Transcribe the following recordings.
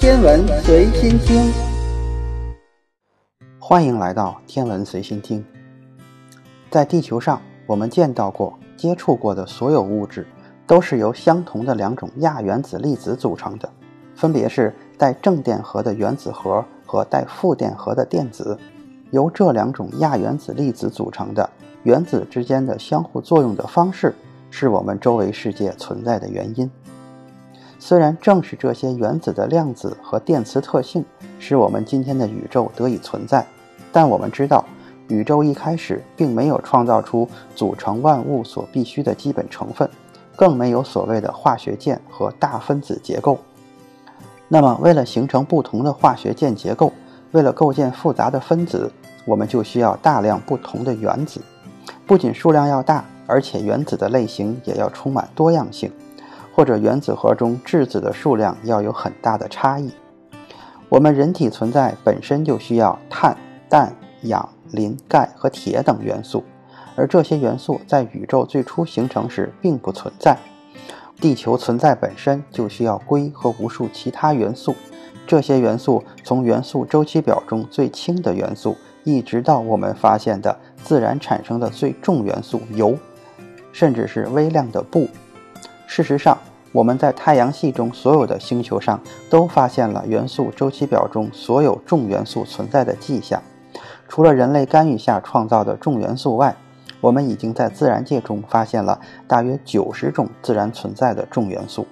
天文随心听，欢迎来到天文随心听。在地球上，我们见到过、接触过的所有物质，都是由相同的两种亚原子粒子组成的，分别是带正电荷的原子核和带负电荷的电子。由这两种亚原子粒子组成的原子之间的相互作用的方式，是我们周围世界存在的原因。虽然正是这些原子的量子和电磁特性，使我们今天的宇宙得以存在，但我们知道，宇宙一开始并没有创造出组成万物所必需的基本成分，更没有所谓的化学键和大分子结构。那么，为了形成不同的化学键结构，为了构建复杂的分子，我们就需要大量不同的原子，不仅数量要大，而且原子的类型也要充满多样性。或者原子核中质子的数量要有很大的差异。我们人体存在本身就需要碳、氮、氧、磷、钙和铁等元素，而这些元素在宇宙最初形成时并不存在。地球存在本身就需要硅和无数其他元素，这些元素从元素周期表中最轻的元素，一直到我们发现的自然产生的最重元素铀，甚至是微量的钚。事实上，我们在太阳系中所有的星球上都发现了元素周期表中所有重元素存在的迹象。除了人类干预下创造的重元素外，我们已经在自然界中发现了大约九十种自然存在的重元素。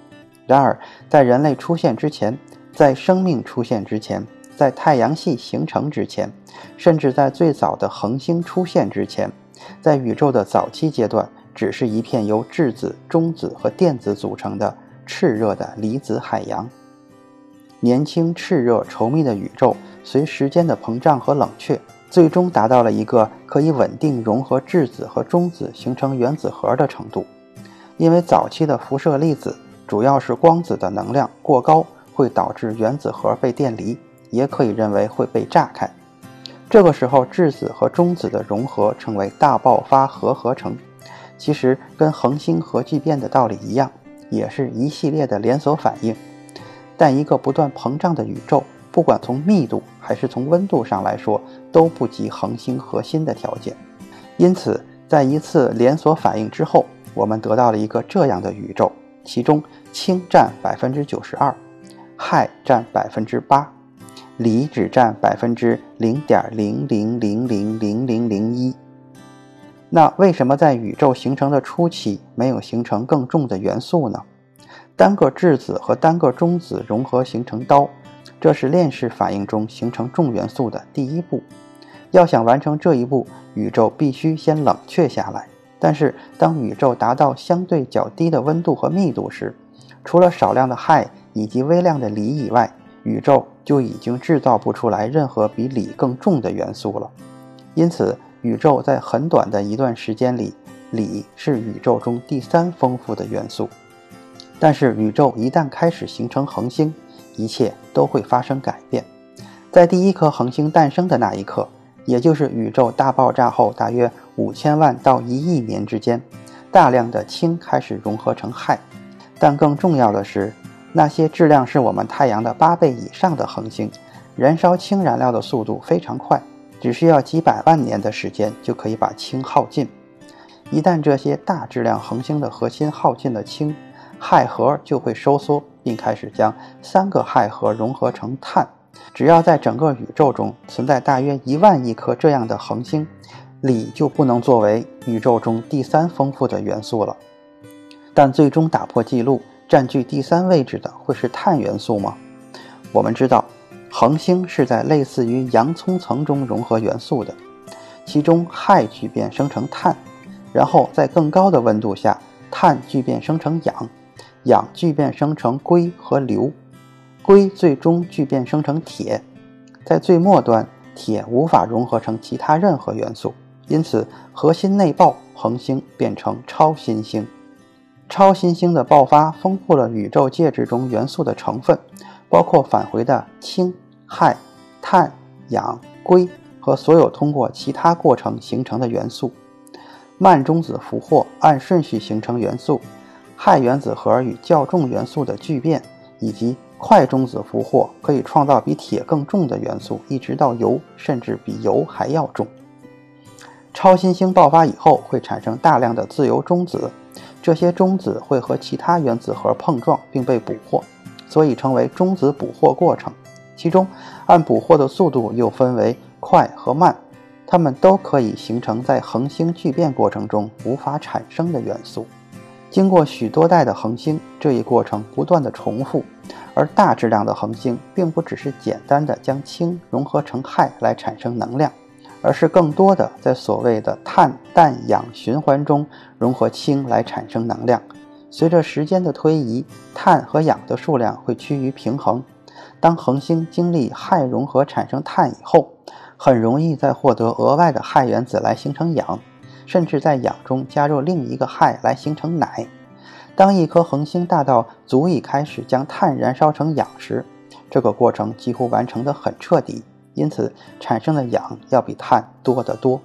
然而，在人类出现之前，在生命出现之前，在太阳系形成之前，甚至在最早的恒星出现之前，在宇宙的早期阶段。只是一片由质子、中子和电子组成的炽热的离子海洋。年轻、炽热、稠密的宇宙，随时间的膨胀和冷却，最终达到了一个可以稳定融合质子和中子形成原子核的程度。因为早期的辐射粒子，主要是光子的能量过高，会导致原子核被电离，也可以认为会被炸开。这个时候，质子和中子的融合成为大爆发核合成。其实跟恒星核聚变的道理一样，也是一系列的连锁反应。但一个不断膨胀的宇宙，不管从密度还是从温度上来说，都不及恒星核心的条件。因此，在一次连锁反应之后，我们得到了一个这样的宇宙：其中氢占百分之九十二，氦占百分之八，锂只占百分之零点零零零零零零一。那为什么在宇宙形成的初期没有形成更重的元素呢？单个质子和单个中子融合形成氘，这是链式反应中形成重元素的第一步。要想完成这一步，宇宙必须先冷却下来。但是当宇宙达到相对较低的温度和密度时，除了少量的氦以及微量的锂以外，宇宙就已经制造不出来任何比锂更重的元素了。因此。宇宙在很短的一段时间里，锂是宇宙中第三丰富的元素。但是，宇宙一旦开始形成恒星，一切都会发生改变。在第一颗恒星诞生的那一刻，也就是宇宙大爆炸后大约五千万到一亿年之间，大量的氢开始融合成氦。但更重要的是，那些质量是我们太阳的八倍以上的恒星，燃烧氢燃料的速度非常快。只需要几百万年的时间就可以把氢耗尽。一旦这些大质量恒星的核心耗尽了氢，氦核就会收缩，并开始将三个氦核融合成碳。只要在整个宇宙中存在大约一万亿颗这样的恒星，锂就不能作为宇宙中第三丰富的元素了。但最终打破记录、占据第三位置的会是碳元素吗？我们知道。恒星是在类似于洋葱层中融合元素的，其中氦聚变生成碳，然后在更高的温度下，碳聚变生成氧，氧聚变生成硅和硫，硅最终聚变生成铁，在最末端，铁无法融合成其他任何元素，因此核心内爆，恒星变成超新星。超新星的爆发丰富了宇宙介质中元素的成分。包括返回的氢、氦、碳、氧、硅和所有通过其他过程形成的元素。慢中子俘获按顺序形成元素，氦原子核与较重元素的聚变，以及快中子俘获可以创造比铁更重的元素，一直到铀，甚至比铀还要重。超新星爆发以后会产生大量的自由中子，这些中子会和其他原子核碰撞并被捕获，所以称为中子捕获过程。其中按捕获的速度又分为快和慢，它们都可以形成在恒星聚变过程中无法产生的元素。经过许多代的恒星，这一过程不断的重复，而大质量的恒星并不只是简单的将氢融合成氦来产生能量，而是更多的在所谓的碳、氮、氧循环中融合氢来产生能量。随着时间的推移，碳和氧的数量会趋于平衡。当恒星经历氦融合产生碳以后，很容易再获得额外的氦原子来形成氧。甚至在氧中加入另一个氦来形成氖。当一颗恒星大到足以开始将碳燃烧成氧时，这个过程几乎完成的很彻底，因此产生的氧要比碳多得多。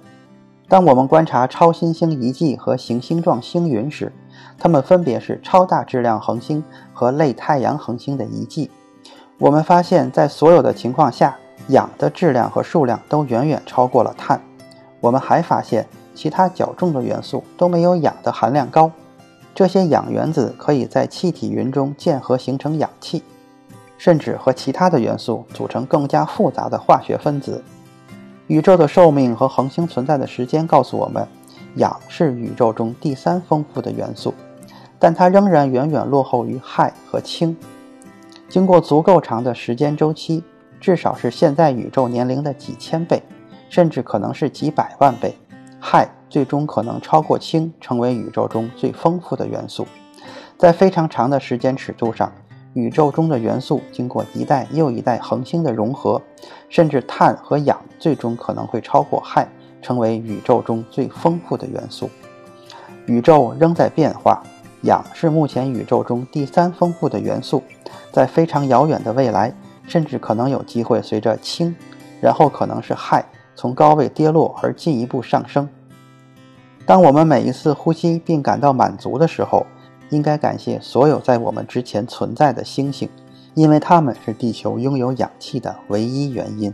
当我们观察超新星遗迹和行星状星云时，它们分别是超大质量恒星和类太阳恒星的遗迹。我们发现，在所有的情况下，氧的质量和数量都远远超过了碳。我们还发现。其他较重的元素都没有氧的含量高，这些氧原子可以在气体云中键合形成氧气，甚至和其他的元素组成更加复杂的化学分子。宇宙的寿命和恒星存在的时间告诉我们，氧是宇宙中第三丰富的元素，但它仍然远远落后于氦和氢。经过足够长的时间周期，至少是现在宇宙年龄的几千倍，甚至可能是几百万倍。氦最终可能超过氢，成为宇宙中最丰富的元素。在非常长的时间尺度上，宇宙中的元素经过一代又一代恒星的融合，甚至碳和氧最终可能会超过氦，成为宇宙中最丰富的元素。宇宙仍在变化，氧是目前宇宙中第三丰富的元素。在非常遥远的未来，甚至可能有机会随着氢，然后可能是氦。从高位跌落而进一步上升。当我们每一次呼吸并感到满足的时候，应该感谢所有在我们之前存在的星星，因为它们是地球拥有氧气的唯一原因。